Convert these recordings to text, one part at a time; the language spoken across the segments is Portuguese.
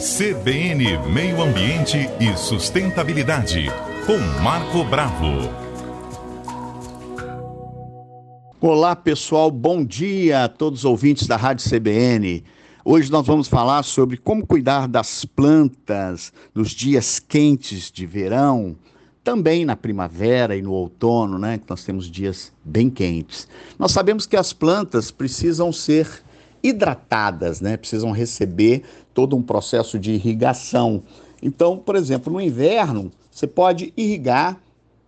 CBN Meio Ambiente e Sustentabilidade, com Marco Bravo. Olá, pessoal, bom dia a todos os ouvintes da Rádio CBN. Hoje nós vamos falar sobre como cuidar das plantas nos dias quentes de verão, também na primavera e no outono, né? Que nós temos dias bem quentes. Nós sabemos que as plantas precisam ser hidratadas, né? Precisam receber todo um processo de irrigação. Então, por exemplo, no inverno, você pode irrigar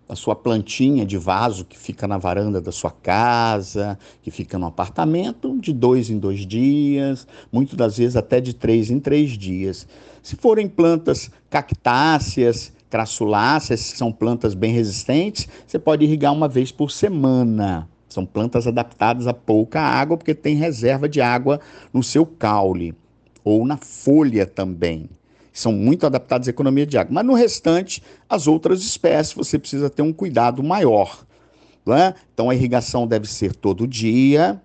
a sua plantinha de vaso que fica na varanda da sua casa, que fica no apartamento, de dois em dois dias, muitas das vezes até de três em três dias. Se forem plantas cactáceas, crassuláceas, que são plantas bem resistentes, você pode irrigar uma vez por semana. São plantas adaptadas a pouca água, porque tem reserva de água no seu caule ou na folha também. São muito adaptadas à economia de água. Mas no restante, as outras espécies, você precisa ter um cuidado maior. Né? Então a irrigação deve ser todo dia,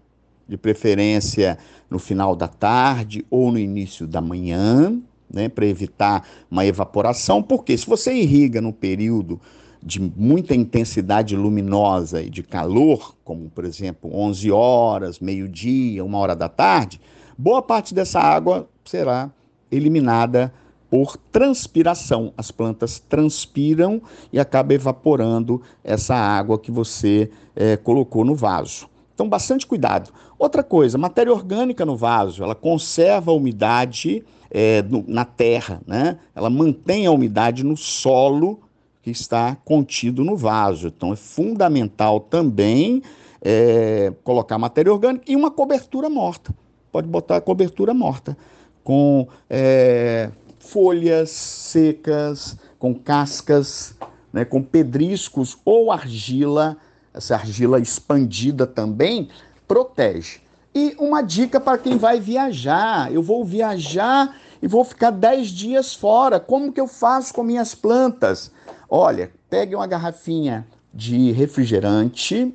de preferência no final da tarde ou no início da manhã, né, para evitar uma evaporação, porque se você irriga no período de muita intensidade luminosa e de calor, como por exemplo 11 horas, meio-dia, uma hora da tarde, boa parte dessa água será eliminada por transpiração. As plantas transpiram e acaba evaporando essa água que você é, colocou no vaso. Então, bastante cuidado. Outra coisa, matéria orgânica no vaso, ela conserva a umidade é, no, na terra, né? Ela mantém a umidade no solo que está contido no vaso. Então é fundamental também é, colocar matéria orgânica e uma cobertura morta. Pode botar a cobertura morta com é, folhas secas, com cascas, né, com pedriscos ou argila. Essa argila expandida também protege. E uma dica para quem vai viajar: eu vou viajar e vou ficar 10 dias fora. Como que eu faço com minhas plantas? Olha, pegue uma garrafinha de refrigerante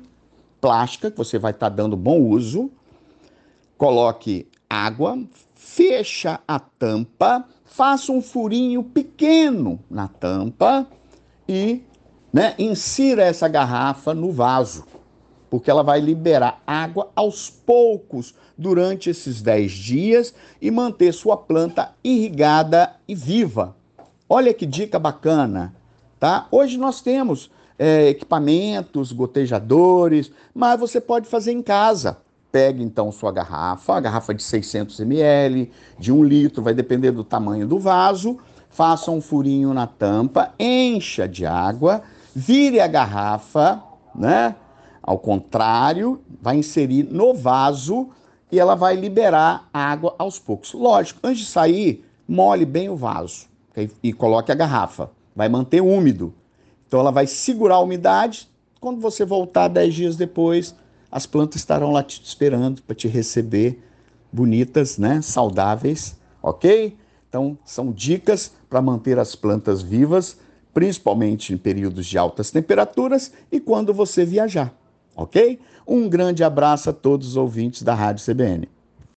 plástica, que você vai estar tá dando bom uso, coloque água, fecha a tampa, faça um furinho pequeno na tampa e né, insira essa garrafa no vaso, porque ela vai liberar água aos poucos durante esses 10 dias e manter sua planta irrigada e viva. Olha que dica bacana! Tá? Hoje nós temos é, equipamentos, gotejadores, mas você pode fazer em casa. Pegue então sua garrafa, a garrafa de 600 ml, de um litro, vai depender do tamanho do vaso. Faça um furinho na tampa, encha de água, vire a garrafa, né? Ao contrário, vai inserir no vaso e ela vai liberar água aos poucos. Lógico, antes de sair, molhe bem o vaso okay? e coloque a garrafa vai manter úmido. Então ela vai segurar a umidade. Quando você voltar 10 dias depois, as plantas estarão lá te esperando para te receber bonitas, né, saudáveis, OK? Então são dicas para manter as plantas vivas, principalmente em períodos de altas temperaturas e quando você viajar, OK? Um grande abraço a todos os ouvintes da Rádio CBN.